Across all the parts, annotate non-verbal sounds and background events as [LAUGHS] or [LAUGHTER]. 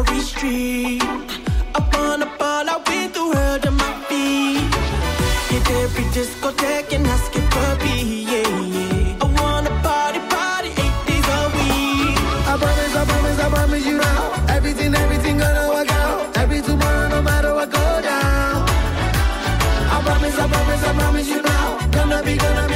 Every street. Up on the ball, I with the world on my feet. Hit every discotheque and ask it for me, yeah, yeah. I wanna party, party eight days a week. I promise, I promise, I promise you now. Everything, everything gonna work out. Every tomorrow, no matter what go down. I promise, I promise, I promise you now. Gonna be, gonna be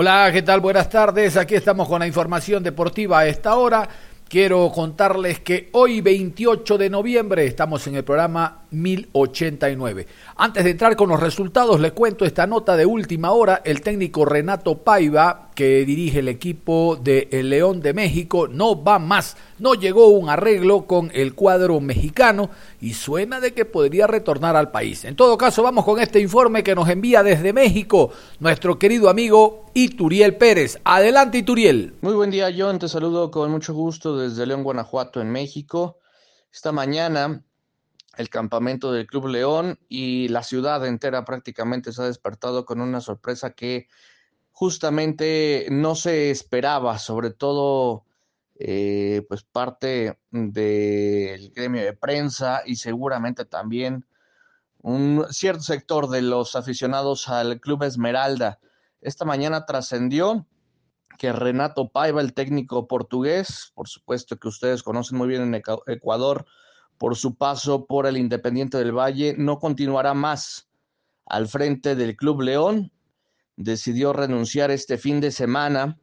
Hola, ¿qué tal? Buenas tardes. Aquí estamos con la información deportiva a esta hora. Quiero contarles que hoy 28 de noviembre estamos en el programa 1089. Antes de entrar con los resultados, les cuento esta nota de última hora. El técnico Renato Paiva, que dirige el equipo de El León de México, no va más. No llegó un arreglo con el cuadro mexicano y suena de que podría retornar al país. En todo caso, vamos con este informe que nos envía desde México nuestro querido amigo Ituriel Pérez. Adelante, Ituriel. Muy buen día, John. Te saludo con mucho gusto desde León, Guanajuato, en México. Esta mañana el campamento del Club León y la ciudad entera prácticamente se ha despertado con una sorpresa que justamente no se esperaba, sobre todo eh, pues parte del gremio de prensa y seguramente también un cierto sector de los aficionados al Club Esmeralda. Esta mañana trascendió que Renato Paiva, el técnico portugués, por supuesto que ustedes conocen muy bien en Ecuador, por su paso por el Independiente del Valle, no continuará más al frente del Club León. Decidió renunciar este fin de semana.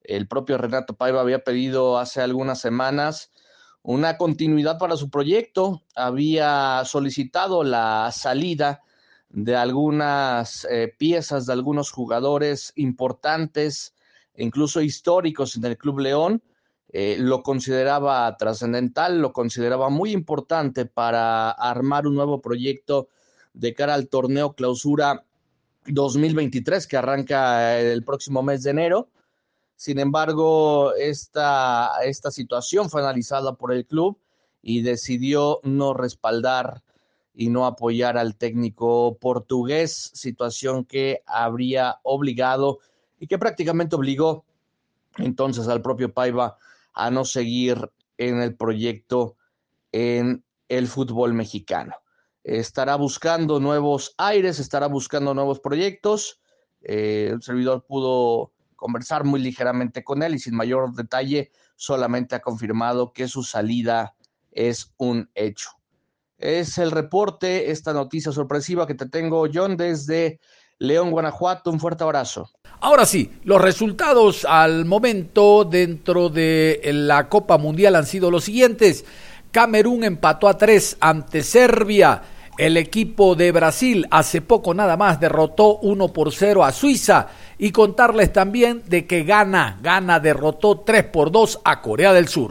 El propio Renato Paiva había pedido hace algunas semanas una continuidad para su proyecto. Había solicitado la salida de algunas eh, piezas, de algunos jugadores importantes, incluso históricos en el Club León eh, lo consideraba trascendental, lo consideraba muy importante para armar un nuevo proyecto de cara al torneo clausura 2023 que arranca el próximo mes de enero. Sin embargo, esta, esta situación fue analizada por el club y decidió no respaldar y no apoyar al técnico portugués, situación que habría obligado y que prácticamente obligó entonces al propio Paiva a no seguir en el proyecto en el fútbol mexicano. Estará buscando nuevos aires, estará buscando nuevos proyectos. Eh, el servidor pudo conversar muy ligeramente con él y sin mayor detalle, solamente ha confirmado que su salida es un hecho. Es el reporte, esta noticia sorpresiva que te tengo, John, desde León, Guanajuato. Un fuerte abrazo. Ahora sí, los resultados al momento dentro de la Copa Mundial han sido los siguientes. Camerún empató a tres ante Serbia. El equipo de Brasil hace poco nada más derrotó 1 por 0 a Suiza. y contarles también de que Gana, Gana derrotó 3 por 2 a Corea del Sur.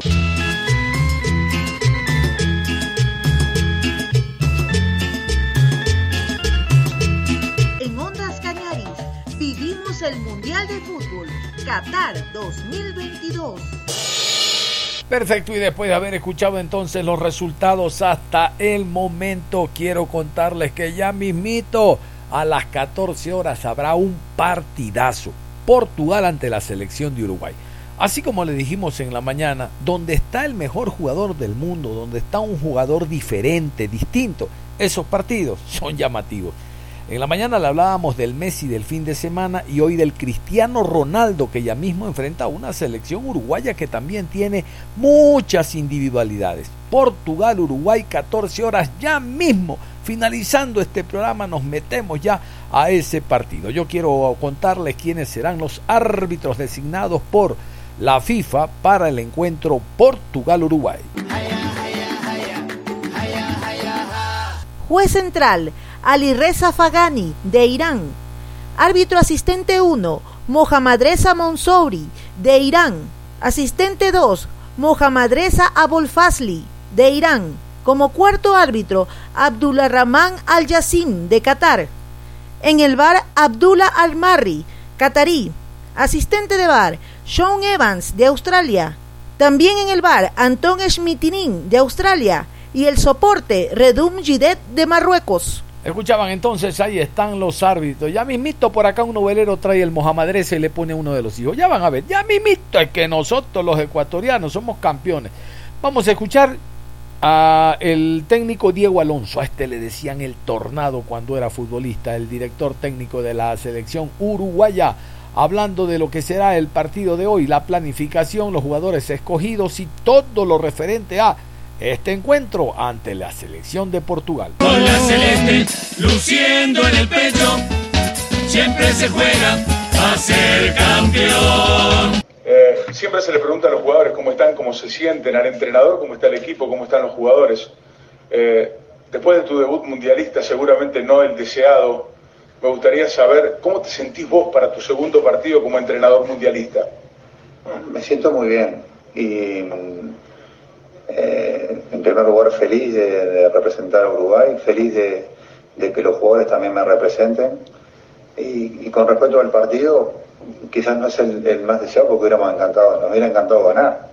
En Ondas Cañaris vivimos el Mundial de Fútbol Qatar 2022. Perfecto, y después de haber escuchado entonces los resultados hasta el momento, quiero contarles que ya mismito a las 14 horas habrá un partidazo. Portugal ante la selección de Uruguay. Así como le dijimos en la mañana, donde está el mejor jugador del mundo, donde está un jugador diferente, distinto, esos partidos son llamativos. En la mañana le hablábamos del Messi del fin de semana y hoy del Cristiano Ronaldo que ya mismo enfrenta a una selección uruguaya que también tiene muchas individualidades. Portugal, Uruguay, 14 horas ya mismo. Finalizando este programa nos metemos ya a ese partido. Yo quiero contarles quiénes serán los árbitros designados por la FIFA para el encuentro Portugal-Uruguay. Juez central, Ali Reza Fagani, de Irán. Árbitro asistente 1, Mohammad Reza Monsouri, de Irán. Asistente 2, Mohammad Reza Abolfasli, de Irán. Como cuarto árbitro, Abdullah Rahman Al-Yassim, de Qatar. En el bar, Abdullah Al-Marri, catarí. Asistente de bar, Sean Evans, de Australia. También en el bar, Anton Schmitinin, de Australia. Y el soporte, Redum Jidet, de Marruecos. Escuchaban entonces, ahí están los árbitros. Ya mismito por acá un novelero trae el Mohamadrese y le pone uno de los hijos. Ya van a ver, ya mismito es que nosotros los ecuatorianos somos campeones. Vamos a escuchar a el técnico Diego Alonso. A este le decían el tornado cuando era futbolista, el director técnico de la selección uruguaya. Hablando de lo que será el partido de hoy, la planificación, los jugadores escogidos y todo lo referente a este encuentro ante la selección de Portugal. Con la celeste luciendo en el pecho, siempre se juega a ser campeón. Eh, siempre se le pregunta a los jugadores cómo están, cómo se sienten, al entrenador cómo está el equipo, cómo están los jugadores. Eh, después de tu debut mundialista, seguramente no el deseado, me gustaría saber cómo te sentís vos para tu segundo partido como entrenador mundialista. Me siento muy bien y eh, en primer lugar feliz de, representar a Uruguay, feliz de, que los jugadores también me representen. Y, con respecto al partido, quizás no es el, más deseado porque hubiéramos encantado, nos hubiera encantado ganar,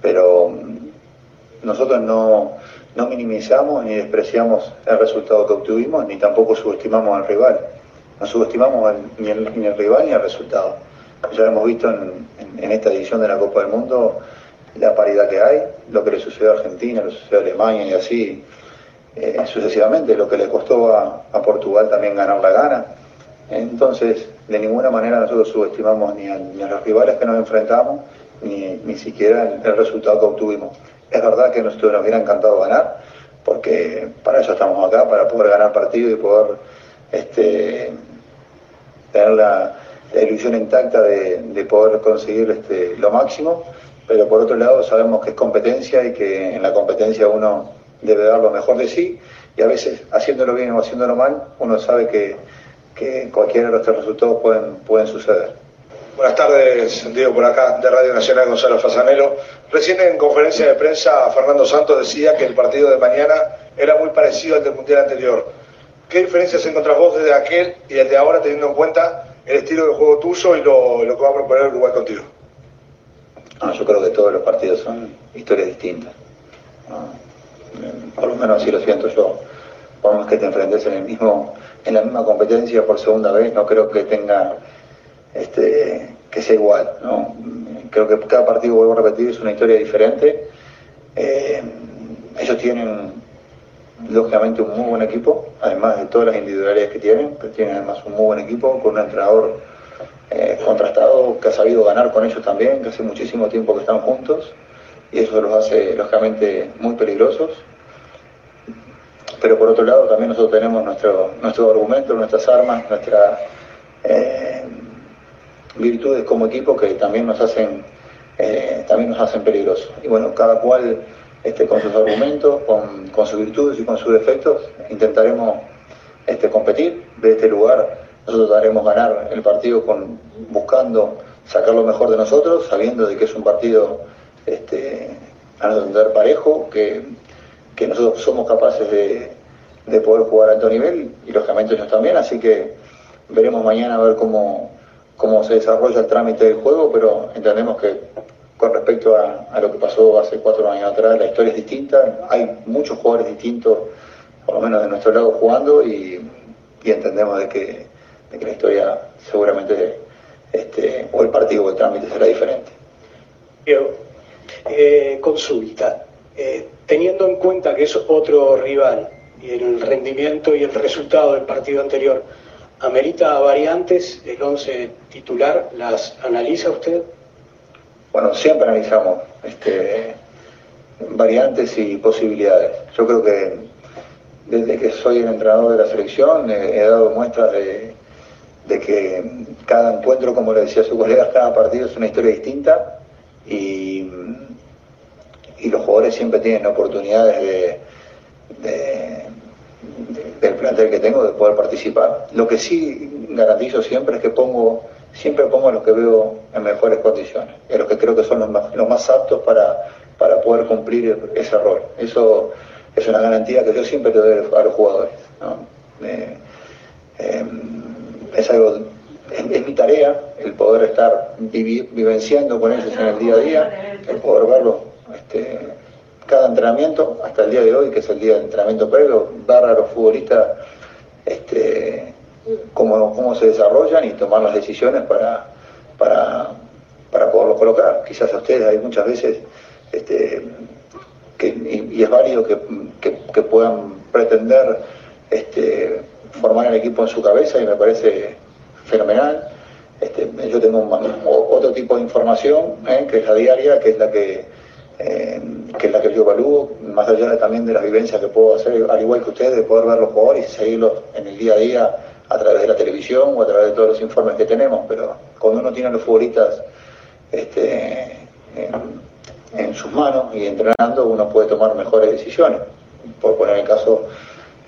pero mm, nosotros no, minimizamos ni despreciamos el resultado que obtuvimos, ni tampoco subestimamos al rival. No subestimamos ni, el, rival ni el resultado. Ya hemos visto en esta edición de la Copa del Mundo la paridad que hay, lo que le sucedió a Argentina, lo sucedió a Alemania y así eh, sucesivamente, lo que le costó a, Portugal también ganar la gana. Entonces, de ninguna manera nosotros subestimamos ni a, los rivales que nos enfrentamos, ni, ni siquiera el, resultado que obtuvimos. Es verdad que nosotros nos hubiera encantado ganar, porque para eso estamos acá, para poder ganar partido y poder este, tener la, ilusión intacta de, de poder conseguir este, lo máximo pero por otro lado sabemos que es competencia y que en la competencia uno debe dar lo mejor de sí y a veces haciéndolo bien o haciéndolo mal uno sabe que, que cualquiera de los resultados pueden, pueden suceder. Buenas tardes, Diego, por acá de Radio Nacional Gonzalo Fasanelo. Recién en conferencia de prensa Fernando Santos decía que el partido de mañana era muy parecido al del Mundial anterior. ¿Qué diferencias encontrás vos desde aquel y desde ahora teniendo en cuenta el estilo de juego tuyo y lo, lo que va a proponer Uruguay contigo? Yo creo que todos los partidos son historias distintas. Por lo menos así lo siento yo. Por más que te enfrentes en el mismo, en la misma competencia por segunda vez, no creo que tenga este, que sea igual. Creo que cada partido, vuelvo a repetir, es una historia diferente. Eh, ellos tienen lógicamente un muy buen equipo, además de todas las individualidades que tienen, pero tienen además un muy buen equipo con un entrenador eh, contrastado, que ha sabido ganar con ellos también, que hace muchísimo tiempo que están juntos, y eso los hace lógicamente muy peligrosos. Pero por otro lado también nosotros tenemos nuestro, nuestro argumento, nuestras armas, nuestras eh, virtudes como equipo que también nos hacen, eh, también nos hacen peligrosos. Y bueno, cada cual este, con sus argumentos, con, sus virtudes y con sus defectos, intentaremos este, competir de este lugar nosotros daremos ganar el partido con buscando sacar lo mejor de nosotros, sabiendo de que es un partido este, a no entender parejo, que, que nosotros somos capaces de, de poder jugar a alto nivel y lógicamente ellos también, así que veremos mañana a ver cómo, cómo se desarrolla el trámite del juego, pero entendemos que con respecto a, lo que pasó hace cuatro años atrás, la historia es distinta, hay muchos jugadores distintos, por lo menos de nuestro lado jugando y, entendemos de que, la historia seguramente, este, o el partido o el trámite será diferente. Eh, consulta, eh, teniendo en cuenta que es otro rival, y el rendimiento y el resultado del partido anterior, ¿amerita variantes el 11 titular? ¿Las analiza usted? Bueno, siempre analizamos este, variantes y posibilidades. Yo creo que desde que soy el entrenador de la selección he dado muestras de, que cada encuentro, como le decía su colega, cada partido es una historia distinta y, y los jugadores siempre tienen oportunidades de del plantel que tengo de poder participar. Lo que sí garantizo siempre es que pongo, siempre pongo a los que veo en mejores condiciones, a los que creo que son los más, los más aptos para, para poder cumplir ese rol. Eso es una garantía que yo siempre le doy a los jugadores. Em, es algo, es, mi tarea el poder estar vivenciando con ellos en el día a día, el poder verlos este, cada entrenamiento, hasta el día de hoy, que es el día de entrenamiento previo, dar a los futbolistas este, cómo, cómo se desarrollan y tomar las decisiones para, para, para poderlos colocar. Quizás a ustedes hay muchas veces, este, que, y, es válido que, que, puedan pretender este, formar el equipo en su cabeza y me parece fenomenal. Este, yo tengo otro tipo de información, ¿eh? que es la diaria, que es la que eh, es la que yo evalúo, más allá también de las vivencias que puedo hacer, al igual que ustedes, de poder ver los jugadores y seguirlos en el día a día a través de la televisión o a través de todos los informes que tenemos, pero cuando uno tiene a los futbolistas este, en, sus manos y entrenando, uno puede tomar mejores decisiones. Por poner el caso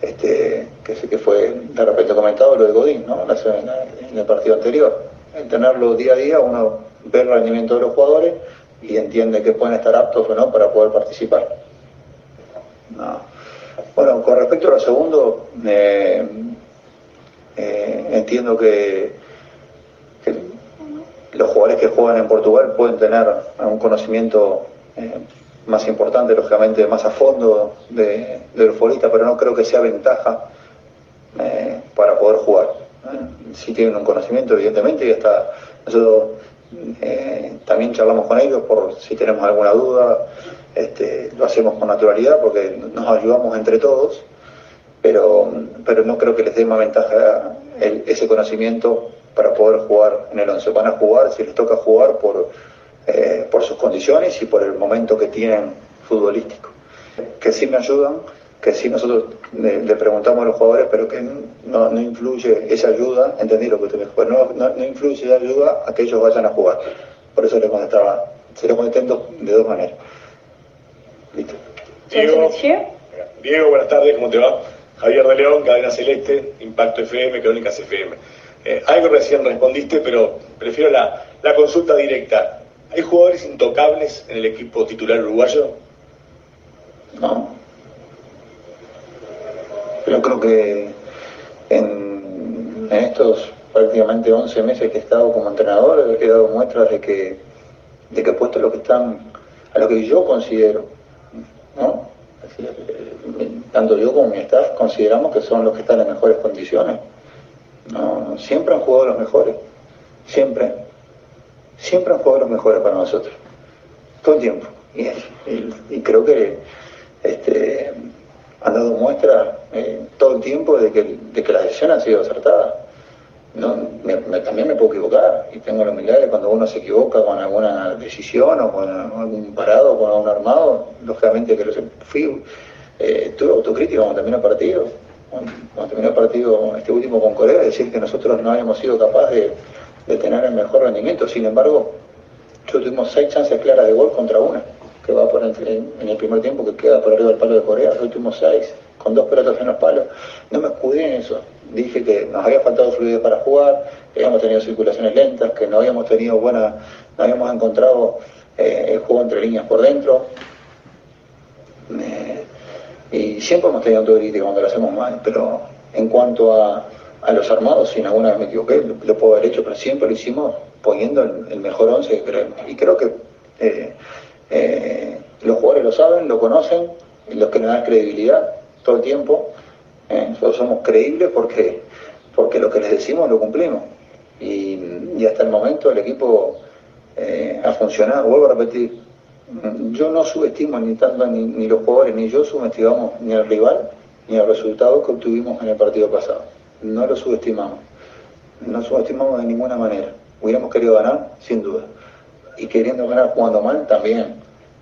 este, que sé que fue de repente comentado, lo de Godín, ¿no? en el partido anterior. En tenerlo día a día, uno ve el rendimiento de los jugadores y entiende que pueden estar aptos o no para poder participar. Bueno, con respecto a lo segundo, eh, entiendo que, los jugadores que juegan en Portugal pueden tener un conocimiento eh, más importante, lógicamente más a fondo de, de los futbolistas, pero no creo que sea ventaja para poder jugar. Si tienen un conocimiento, evidentemente, y hasta nosotros eh, también charlamos con ellos por si tenemos alguna duda, este, lo hacemos con naturalidad porque nos ayudamos entre todos, pero, pero no creo que les dé más ventaja ese conocimiento para poder jugar en el 11. Van a jugar, si les toca jugar, por, eh, por sus condiciones y por el momento que tienen futbolístico. Que sí me ayudan, que sí nosotros le, preguntamos a los jugadores, pero que no, no, influye esa ayuda, entendí lo que usted me dijo, no, no, influye esa ayuda a que ellos vayan a jugar. Por eso le contestaba, se lo contesté de dos maneras. Listo. Diego, Diego, buenas tardes, ¿cómo te va? Javier de León, Cadena Celeste, Impacto FM, Crónicas FM. Eh, algo recién respondiste, pero prefiero la, la consulta directa. ¿Hay jugadores intocables en el equipo titular uruguayo? No, yo creo que en, estos prácticamente 11 meses que he estado como entrenador he dado muestras de que, de que he puesto lo que están, a lo que yo considero, ¿no? tanto yo como mi staff consideramos que son los que están en mejores condiciones. No, siempre han jugado los mejores, siempre, siempre han jugado los mejores para nosotros, todo el tiempo. Y, y creo que este, han dado muestra eh, todo el tiempo de que, de que la decisión ha sido acertada. No, también me puedo equivocar y tengo la humildad de cuando uno se equivoca con alguna decisión o con algún parado o con algún armado, lógicamente que lo fui, eh, tuve autocrítica cuando terminó el partido. Cuando terminó el partido, este último con Corea, decir que nosotros no habíamos sido capaces de, tener el mejor rendimiento. Sin embargo, yo tuvimos seis chances claras de gol contra una que va por en el primer tiempo que queda por arriba del palo de Corea, los últimos seis, con dos pelotas en los palos. No me escudé en eso. Dije que nos había faltado fluidez para jugar, que habíamos tenido circulaciones lentas, que no habíamos tenido buena, no habíamos encontrado eh, el juego entre líneas por dentro. y siempre hemos tenido autocrítica cuando lo hacemos mal, pero en cuanto a, los armados, si en alguna vez me equivoqué, lo, puedo haber hecho, pero siempre lo hicimos poniendo el, mejor once Y creo que eh, eh, los jugadores lo saben, lo conocen, los que nos dan credibilidad todo el tiempo. Eh, nosotros somos creíbles porque, porque lo que les decimos lo cumplimos. Y, hasta el momento el equipo ha funcionado. Vuelvo a repetir, yo no subestimo ni tanto ni, ni los jugadores ni yo subestimamos ni al rival ni el resultado que obtuvimos en el partido pasado. No lo subestimamos. No subestimamos de ninguna manera. Hubiéramos querido ganar, sin duda. Y queriendo ganar jugando mal, también.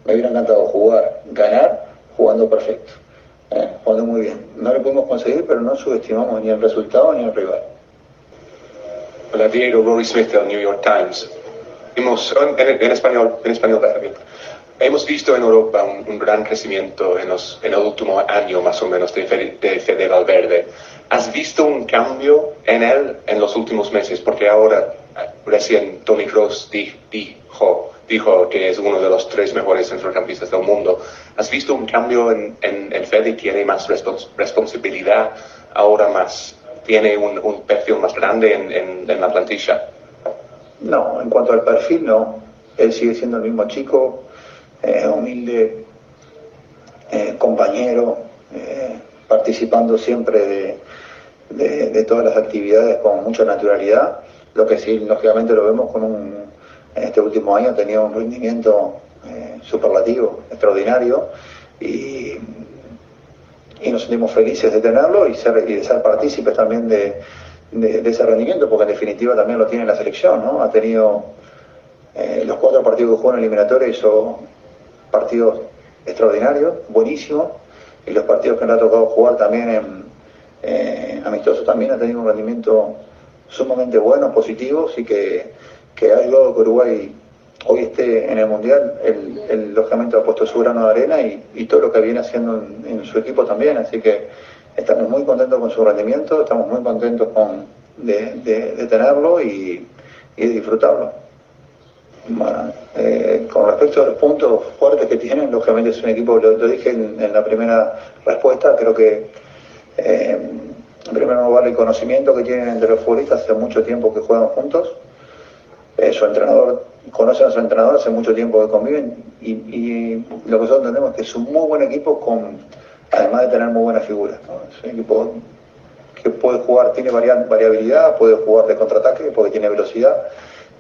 Me hubiera encantado jugar, ganar, jugando perfecto. ¿eh? Jugando muy bien. No lo pudimos conseguir, pero no subestimamos ni el resultado ni el rival. Hola Diego, Rory Smith del New York Times. Hemos, en, español, en español también. Hemos visto en Europa un, gran crecimiento en, los, en, el último año más o menos de, de Fede Valverde. ¿Has visto un cambio en él en los últimos meses? Porque ahora recién Tony Cross dijo, dijo que es uno de los tres mejores centrocampistas del mundo. ¿Has visto un cambio en, en, Fede? ¿Tiene más responsabilidad ahora más? ¿Tiene un, un perfil más grande en, en la plantilla? No, en cuanto al perfil no. Él sigue siendo el mismo chico, eh, humilde eh, compañero, eh, participando siempre de, todas las actividades con mucha naturalidad, lo que sí, lógicamente lo vemos con un, en este último año ha tenido un rendimiento superlativo, extraordinario, y, nos sentimos felices de tenerlo y, y de ser partícipes también de, ese rendimiento, porque en definitiva también lo tiene la selección, ¿no? Ha tenido los cuatro partidos que jugó en eliminatoria, hizo partidos extraordinarios, buenísimos, y los partidos que le ha tocado jugar también en eh, también ha tenido un rendimiento sumamente bueno, positivo, y que, que ha ayudado que Uruguay hoy esté en el Mundial, el lógicamente ha puesto su grano de arena y, todo lo que viene haciendo en, su equipo también, así que estamos muy contentos con su rendimiento, estamos muy contentos con, de, tenerlo y, disfrutarlo. Bueno, eh, con respecto a los puntos fuertes que tienen, lógicamente es un equipo, lo, dije en, la primera respuesta, creo que eh, en primer lugar el conocimiento que tienen entre los futbolistas hace mucho tiempo que juegan juntos, eh, su entrenador, conocen a su entrenador hace mucho tiempo que conviven y, lo que nosotros entendemos es que es un muy buen equipo con, además de tener muy buenas figuras, es un equipo que puede jugar, tiene variabilidad, puede jugar de contraataque porque tiene velocidad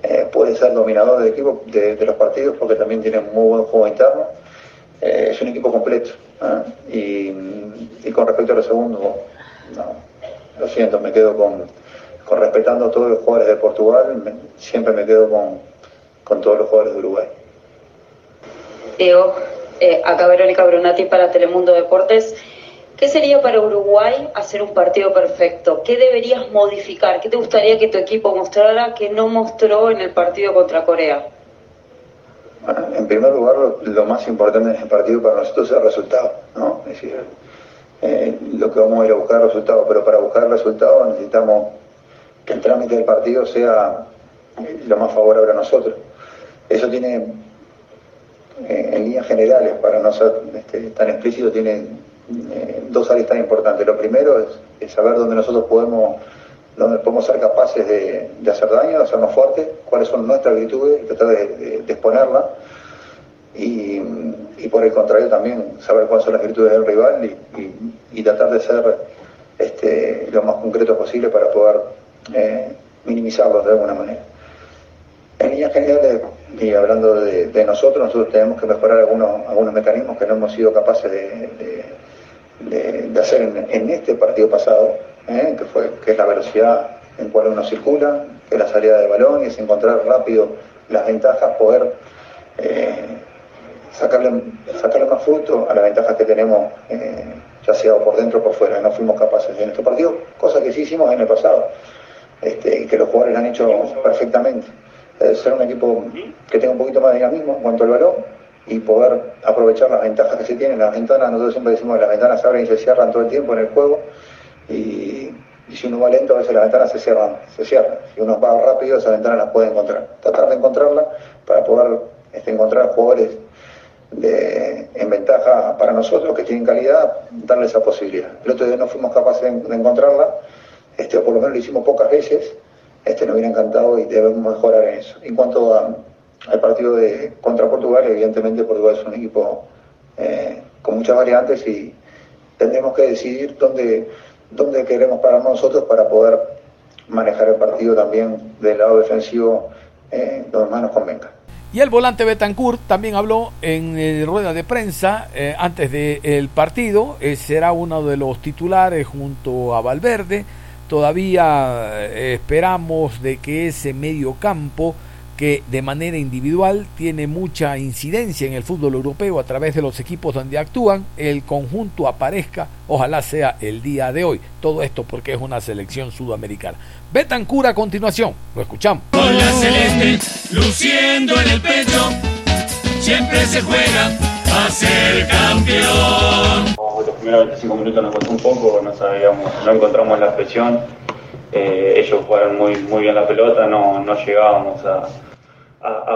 eh, puede ser dominador del equipo, de, los partidos, porque también tiene muy buen juego interno. Eh, es un equipo completo. ¿eh? Y, con respecto a lo segundo, lo siento, me quedo con, con respetando a todos los jugadores de Portugal, siempre me quedo con, con todos los jugadores de Uruguay. Diego, acá Verónica Brunati para Telemundo Deportes. ¿Qué sería para Uruguay hacer un partido perfecto? ¿Qué deberías modificar? ¿Qué te gustaría que tu equipo mostrara que no mostró en el partido contra Corea? Bueno, en primer lugar, lo, más importante en el partido para nosotros es el resultado, ¿no? Es decir, eh, lo que vamos a ir a buscar resultados, pero para buscar resultados necesitamos que el trámite del partido sea lo más favorable a nosotros. Eso tiene, eh, en líneas generales, para no ser este, tan explícito, tiene eh, dos áreas tan importantes. Lo primero es, saber dónde nosotros podemos, dónde podemos ser capaces de, hacer daño, de hacernos fuertes, cuáles son nuestras virtudes y tratar de, exponerlas. Y, por el contrario también saber cuáles son las virtudes del rival y, tratar de ser este, lo más concreto posible para poder eh, minimizarlos de alguna manera. En líneas generales, y hablando de, nosotros, nosotros tenemos que mejorar algunos, algunos mecanismos que no hemos sido capaces de, de, hacer en, este partido pasado, ¿eh? que, fue, que es la velocidad en cual uno circula, que es la salida de balón y es encontrar rápido las ventajas, poder eh, sacarle, sacarle más fruto a las ventajas que tenemos, eh, ya sea por dentro o por fuera. No fuimos capaces en este partido, cosa que sí hicimos en el pasado este, y que los jugadores han hecho perfectamente. ser un equipo que tenga un poquito más de dinamismo en cuanto al balón, y poder aprovechar las ventajas que se tienen. Las ventanas, nosotros siempre decimos que las ventanas se abren y se cierran todo el tiempo en el juego y, si uno va lento a veces las ventanas se cierran, se cierran. Si uno va rápido esas ventanas las puede encontrar. Tratar de encontrarlas para poder este, encontrar jugadores de, en ventaja para nosotros que tienen calidad, darle esa posibilidad. El otro día no fuimos capaces de, encontrarla, este, o por lo menos lo hicimos pocas veces, este, nos hubiera encantado y debemos mejorar en eso. En cuanto al partido de contra Portugal, evidentemente Portugal es un equipo eh, con muchas variantes y tendremos que decidir dónde, dónde queremos parar nosotros para poder manejar el partido también del lado defensivo eh, donde más nos convenga. Y el volante Betancourt también habló en eh, rueda de prensa antes del partido. Será uno de los titulares junto a Valverde. Todavía esperamos de que ese medio campo que de manera individual tiene mucha incidencia en el fútbol europeo a través de los equipos donde actúan, el conjunto aparezca, ojalá sea el día de hoy. Todo esto porque es una selección sudamericana. Betancur a continuación, lo escuchamos. Con la celeste, luciendo en el pecho, siempre se juega a ser campeón. Los primeros 25 minutos nos costó un poco, no sabíamos, no encontramos la presión. Eh, ellos jugaron muy, muy bien la pelota, no, no llegábamos a,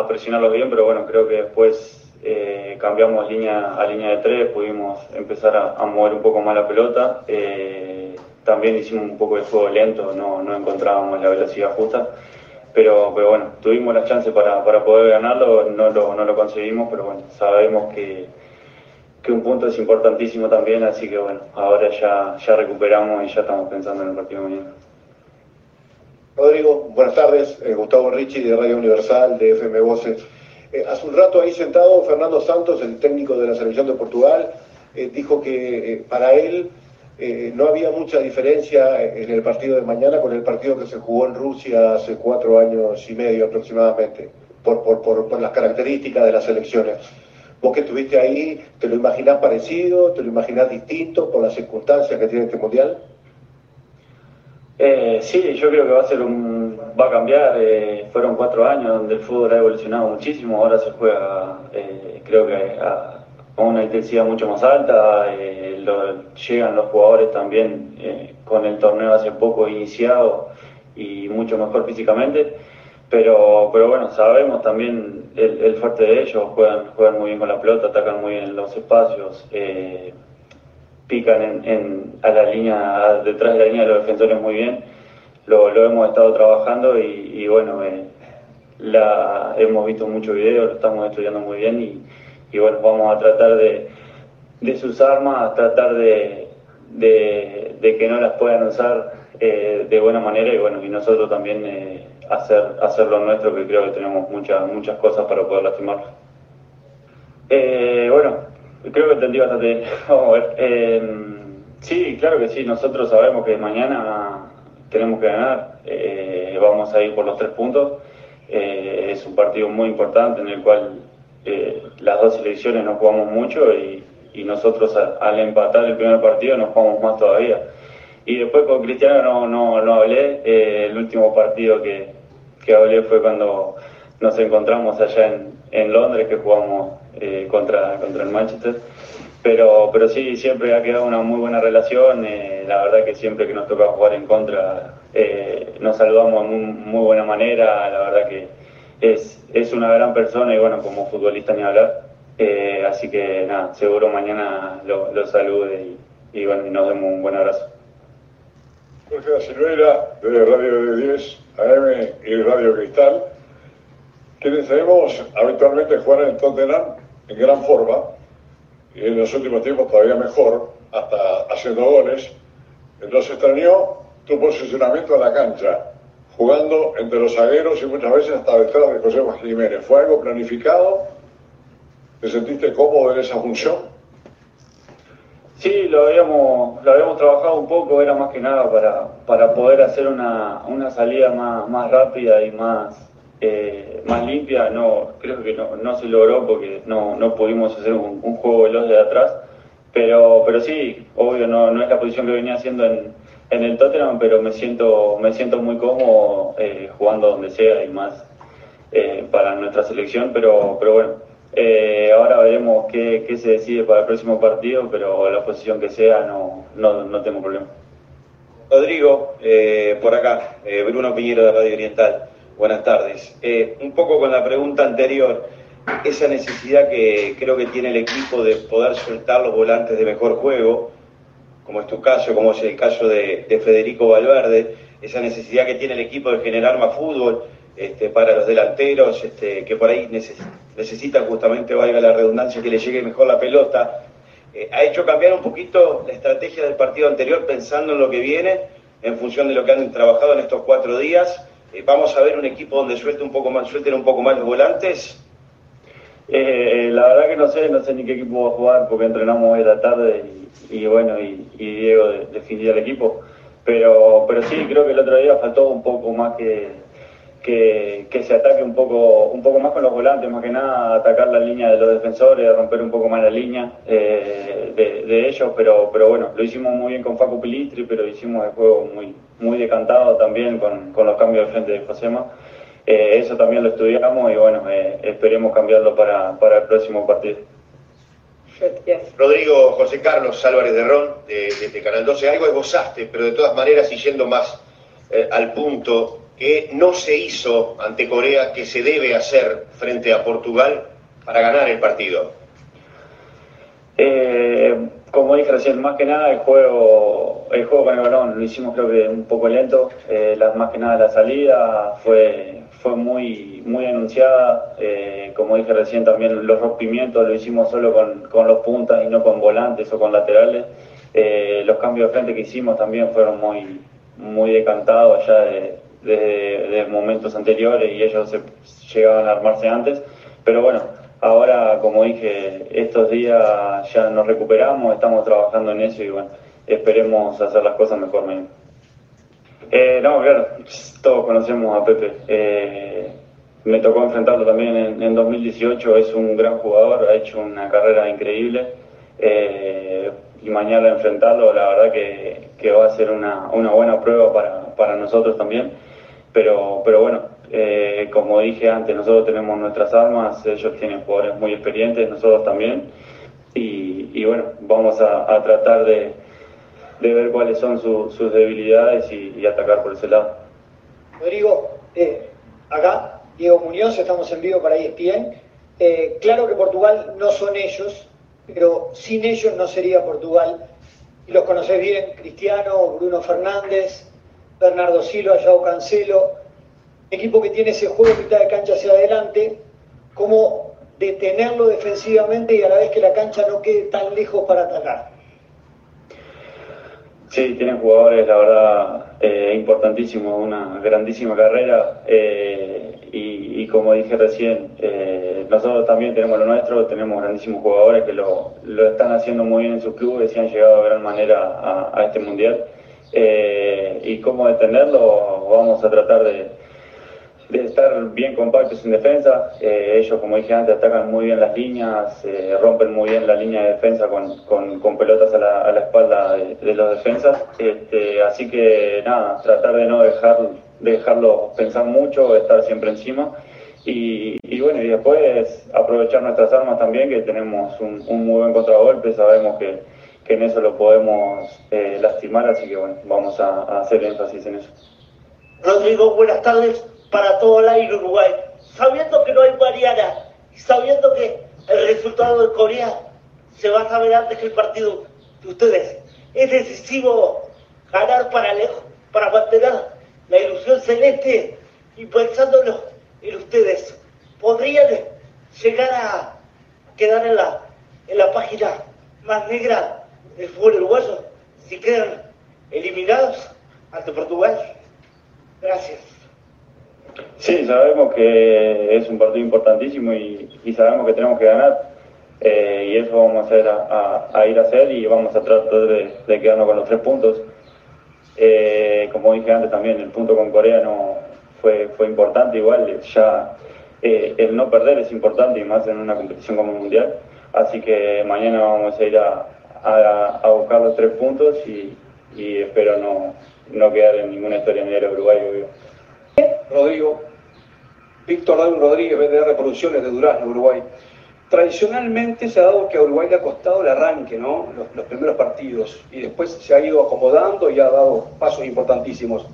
presionarlos bien, pero bueno, creo que después eh, cambiamos línea a línea de tres, pudimos empezar a, mover un poco más la pelota. Eh, también hicimos un poco de juego lento, no, no encontrábamos la velocidad justa. Pero, pero bueno, tuvimos la chance para, para poder ganarlo, no lo, no lo conseguimos, pero bueno, sabemos que, que un punto es importantísimo también, así que bueno, ahora ya, ya recuperamos y ya estamos pensando en el partido. Rodrigo, buenas tardes. Eh, Gustavo Ricci de Radio Universal, de FM Voces. Eh, hace un rato ahí sentado, Fernando Santos, el técnico de la selección de Portugal, eh, dijo que para él no había mucha diferencia en el partido de mañana con el partido que se jugó en Rusia hace cuatro años y medio aproximadamente, por, por, por las características de las selecciones. Vos que estuviste ahí, ¿te lo imaginás parecido? ¿Te lo imaginás distinto por las circunstancias que tiene este mundial? Eh, sí, yo creo que va a ser un, va a cambiar. Eh, fueron cuatro años donde el fútbol ha evolucionado muchísimo. Ahora se juega, eh, creo que a, una intensidad mucho más alta. llegan los jugadores también con el torneo hace poco iniciado y mucho mejor físicamente. Pero, pero bueno, sabemos también el, fuerte de ellos. Juegan, juegan muy bien con la pelota, atacan muy bien en los espacios pican en, a la línea, detrás de la línea de los defensores muy bien. Lo, hemos estado trabajando y, bueno, eh, la, hemos visto muchos videos, lo estamos estudiando muy bien y, bueno, vamos a tratar de, sus armas, a tratar de, que no las puedan usar eh, de buena manera y bueno, y nosotros también eh, hacer, hacer lo nuestro, que creo que tenemos muchas, muchas cosas para poder lastimarlo. bueno, Creo que entendí bastante. [LAUGHS] Vamos a ver. Eh, sí, claro que sí. Nosotros sabemos que mañana tenemos que ganar. Eh, vamos a ir por los tres puntos. Eh, es un partido muy importante en el cual las dos selecciones nos jugamos mucho y, nosotros al empatar el primer partido nos jugamos más todavía. Y después con Cristiano no, no, no hablé. el último partido que, que hablé fue cuando nos encontramos allá en, en Londres, que jugamos eh, contra, contra el Manchester. Pero, pero sí, siempre ha quedado una muy buena relación. Eh, la verdad que siempre que nos toca jugar en contra eh, nos saludamos de muy, buena manera. La verdad que es, es una gran persona y bueno, como futbolista ni hablar. así que nada, seguro mañana lo, lo salude y, bueno, nos demos un buen abrazo. Jorge Silveira, de Radio de 10 AM y Radio Cristal, quienes sabemos habitualmente jugar en Tottenham en gran forma y en los últimos tiempos todavía mejor, hasta haciendo goles. Entonces extrañó tu posicionamiento en la cancha, jugando entre los zagueros y muchas veces hasta detrás de José Juan Jiménez. ¿Fue algo planificado? ¿Te sentiste cómodo en esa función? Sí, lo habíamos, lo habíamos trabajado un poco, era más que nada para, para poder hacer una, una salida más, más rápida y más, eh, más limpia, no creo que no, no, se logró porque no, no pudimos hacer un, juego veloz de atrás, pero, pero sí, obvio, no, no es la posición que venía haciendo en, en el Tottenham, pero me siento, me siento muy cómodo eh, jugando donde sea y más eh, para nuestra selección, pero, pero bueno, ahora veremos qué, qué, se decide para el próximo partido, pero la posición que sea no, no, no tengo problema. Rodrigo, por acá, Bruno Piñero de Radio Oriental. Buenas tardes. Eh, un poco con la pregunta anterior, esa necesidad que creo que tiene el equipo de poder soltar los volantes de mejor juego, como es tu caso, como es el caso de, Federico Valverde, esa necesidad que tiene el equipo de generar más fútbol este, para los delanteros, este, que por ahí necesitan justamente, valga la redundancia, que le llegue mejor la pelota eh, ha hecho cambiar un poquito la estrategia del partido anterior pensando en lo que viene, en función de lo que han trabajado en estos cuatro días. Eh, vamos a ver un equipo donde suelte un poco más, suelten un poco más los volantes. Eh, la verdad que no sé, no sé ni qué equipo va a jugar porque entrenamos hoy la tarde y, bueno, y, Diego definió el equipo. Pero, pero sí, creo que el otro día faltó un poco más que, que, se ataque un poco, un poco más con los volantes, más que nada atacar la línea de los defensores, romper un poco más la línea eh, de, ellos, pero, pero bueno, lo hicimos muy bien con Facu Pilistri, pero hicimos el juego muy, muy decantado también con, los cambios de frente de Josema. Eh, eso también lo estudiamos y bueno, eh, esperemos cambiarlo para, el próximo partido. Rodrigo José Carlos Álvarez de Ron, de, de, Canal 12, algo esbozaste, pero de todas maneras, y yendo más al punto, que no se hizo ante Corea que se debe hacer frente a Portugal para ganar el partido? Eh, como dije recién, más que nada el juego, el juego con el balón lo hicimos creo que un poco lento, eh, las, más que nada la salida fue, fue muy, muy anunciada, eh, como dije recién también los rompimientos lo hicimos solo con, con, los puntas y no con volantes o con laterales, los cambios de frente que hicimos también fueron muy, muy decantados allá de, de, momentos anteriores y ellos se, llegaban a armarse antes. Pero bueno, ahora, como dije, estos días ya nos recuperamos, estamos trabajando en eso y bueno, esperemos hacer las cosas mejor. Eh, no, claro, todos conocemos a Pepe. Eh, me tocó enfrentarlo también en, 2018, es un gran jugador, ha hecho una carrera increíble. Eh, y mañana enfrentarlo, la verdad que, va a ser una, buena prueba para nosotros también. Pero, pero bueno, eh, como dije antes, nosotros tenemos nuestras armas, ellos tienen jugadores muy experientes, nosotros también. Y, bueno, vamos a, tratar de, ver cuáles son sus debilidades y, atacar por ese lado. Rodrigo, eh, acá, Diego Muñoz, estamos en vivo para ESPN. Eh, claro que Portugal no son ellos, pero sin ellos no sería Portugal. Y los conocés bien, Cristiano, Bruno Fernández, Bernardo Silva, Joao Cancelo, equipo que tiene ese juego de mitad de cancha hacia adelante, cómo detenerlo defensivamente y a la vez que la cancha no quede tan lejos para atacar. Sí, tienen jugadores, la verdad, eh, importantísimos, una grandísima carrera eh, y, como dije recién, eh, nosotros también tenemos lo nuestro, tenemos grandísimos jugadores que lo, están haciendo muy bien en sus clubes y han llegado de gran manera a este mundial. Eh, y cómo detenerlo, vamos a tratar de, estar bien compactos en defensa. Eh, ellos, como dije antes, atacan muy bien las líneas, eh, rompen muy bien la línea de defensa con, pelotas a la, espalda de, los defensas. Este, así que nada, tratar de no dejar, dejarlo pensar mucho, estar siempre encima. Y, bueno, y después aprovechar nuestras armas también, que tenemos un, un muy buen contragolpe, sabemos que en eso lo podemos eh, lastimar, así que bueno, vamos a, hacer énfasis en eso. Rodrigo, buenas tardes para todo el aire Uruguay. Sabiendo que no hay Mariana y sabiendo que el resultado de Corea se va a saber antes que el partido de ustedes, es decisivo ganar para lejos, para mantener la ilusión celeste y pensándolo en ustedes, podrían llegar a quedar en la, en la página más negra el fútbol uruguayo si quedan eliminados ante Portugal. Gracias. Sí, sabemos que es un partido importantísimo y, sabemos que tenemos que ganar. Eh, y eso vamos a, ir a hacer y vamos a tratar de, quedarnos con los tres puntos. Eh, como dije antes también, el punto con Corea no fue, fue importante, igual ya eh, el no perder es importante y más en una competición como el Mundial. Así que mañana vamos a ir a, a, buscar los tres puntos y, espero no, no, quedar en ninguna historia negra Uruguay. Rodrigo, Víctor David Rodríguez, BDR Producciones de Durazno, Uruguay. tradicionalmente se ha dado que a Uruguay le ha costado el arranque, ¿no? Los, primeros partidos, y después se ha ido acomodando y ha dado pasos importantísimos.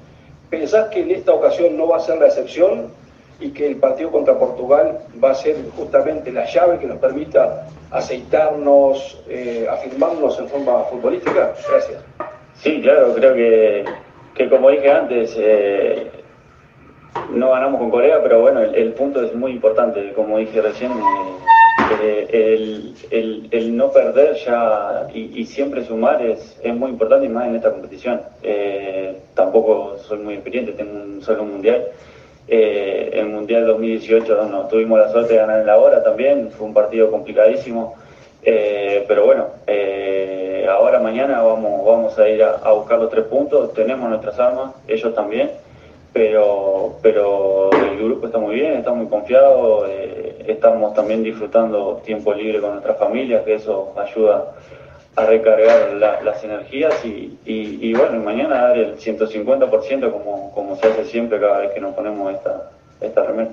¿Pensás que en esta ocasión no va a ser la excepción y que el partido contra Portugal va a ser justamente la llave que nos permita aceitarnos, eh, afirmarnos en forma futbolística? Gracias. Sí, claro, creo que, que como dije antes, eh, no ganamos con Corea, pero bueno, el, punto es muy importante, como dije recién. Eh, el, el, no perder ya y, siempre sumar es, es, muy importante y más en esta competición. Tampoco soy muy experiente, tengo un solo mundial. Eh, el mundial 2018 no, tuvimos la suerte de ganar en la hora también, fue un partido complicadísimo. pero bueno, ahora mañana vamos, vamos a ir a buscar los tres puntos, tenemos nuestras armas, ellos también. Pero, pero el grupo está muy bien, está muy confiado, eh, estamos también disfrutando tiempo libre con nuestras familias, que eso ayuda a recargar las energías y, y, bueno, mañana dar el 150% como, como se hace siempre cada vez que nos ponemos esta, esta remera.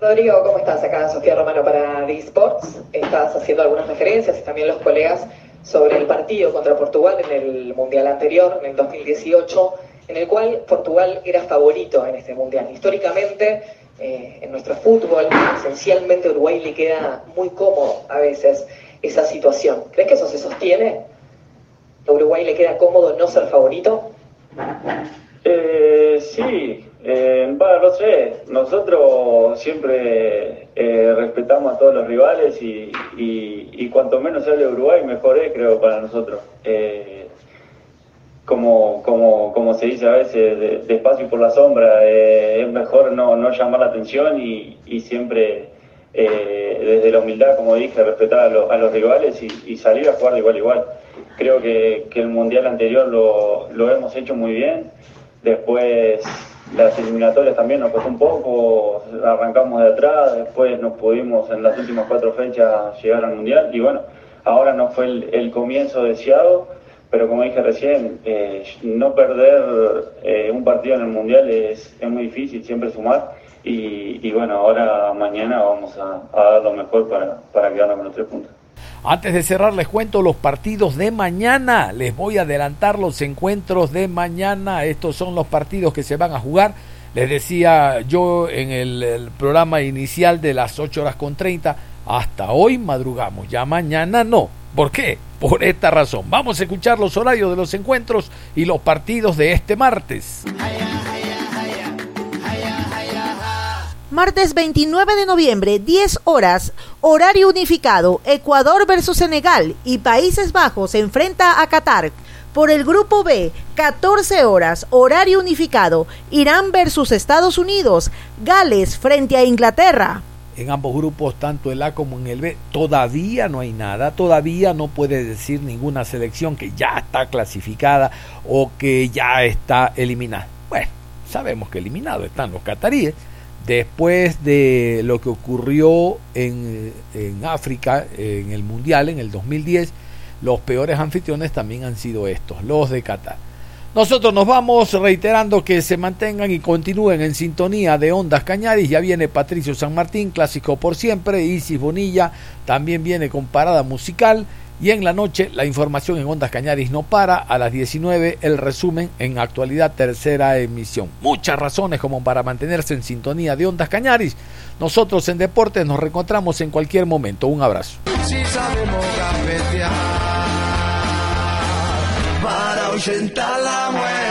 Rodrigo, ¿cómo estás? Acá Sofía Romano para D-Sports. Estás haciendo algunas referencias y también los colegas sobre el partido contra Portugal en el Mundial anterior, en el 2018 en el cual Portugal era favorito en este mundial. Históricamente, eh, en nuestro fútbol, esencialmente Uruguay le queda muy cómodo a veces esa situación. ¿Crees que eso se sostiene? ¿A Uruguay le queda cómodo no ser favorito? Eh, sí, eh, no sé, nosotros siempre eh, respetamos a todos los rivales y, y, cuanto menos sale Uruguay, mejor es, creo, para nosotros como, como, como se dice a veces, despacio por la sombra, eh, es mejor no, no, llamar la atención y, y siempre eh, desde la humildad, como dije, respetar a, a los rivales y, salir a jugar de igual a igual. Creo que, el Mundial anterior lo, lo, hemos hecho muy bien, después las eliminatorias también nos costó un poco, arrancamos de atrás, después nos pudimos en las últimas cuatro fechas llegar al Mundial y bueno, ahora no fue el, comienzo deseado pero como dije recién, eh, no perder eh, un partido en el Mundial es muy difícil, siempre sumar. Y, bueno, ahora mañana vamos a, dar lo mejor para, para quedarnos con los tres puntos. Antes de cerrar les cuento los partidos de mañana. Les voy a adelantar los encuentros de mañana. Estos son los partidos que se van a jugar. Les decía yo en el, el programa inicial de las 8 horas con 30. Hasta hoy madrugamos. Ya mañana no. ¿Por qué? Por esta razón. Vamos a escuchar los horarios de los encuentros y los partidos de este martes. Martes 29 de noviembre, 10 horas, horario unificado, Ecuador versus Senegal y Países Bajos se enfrenta a Qatar. Por el grupo B, 14 horas, horario unificado, Irán versus Estados Unidos, Gales frente a Inglaterra en ambos grupos, tanto el A como en el B, todavía no hay nada, todavía no puede decir ninguna selección que ya está clasificada o que ya está eliminada. Bueno, sabemos que eliminados están los cataríes. Después de lo que ocurrió en, en África, en el Mundial, en el 2010, los peores anfitriones también han sido estos, los de Qatar. Nosotros nos vamos reiterando que se mantengan y continúen en sintonía de Ondas Cañaris. Ya viene Patricio San Martín, clásico por siempre. Isis Bonilla también viene con parada musical. Y en la noche la información en Ondas Cañaris no para. A las 19 el resumen en actualidad tercera emisión. Muchas razones como para mantenerse en sintonía de Ondas Cañaris. Nosotros en Deportes nos reencontramos en cualquier momento. Un abrazo para ahuyentar la muerte.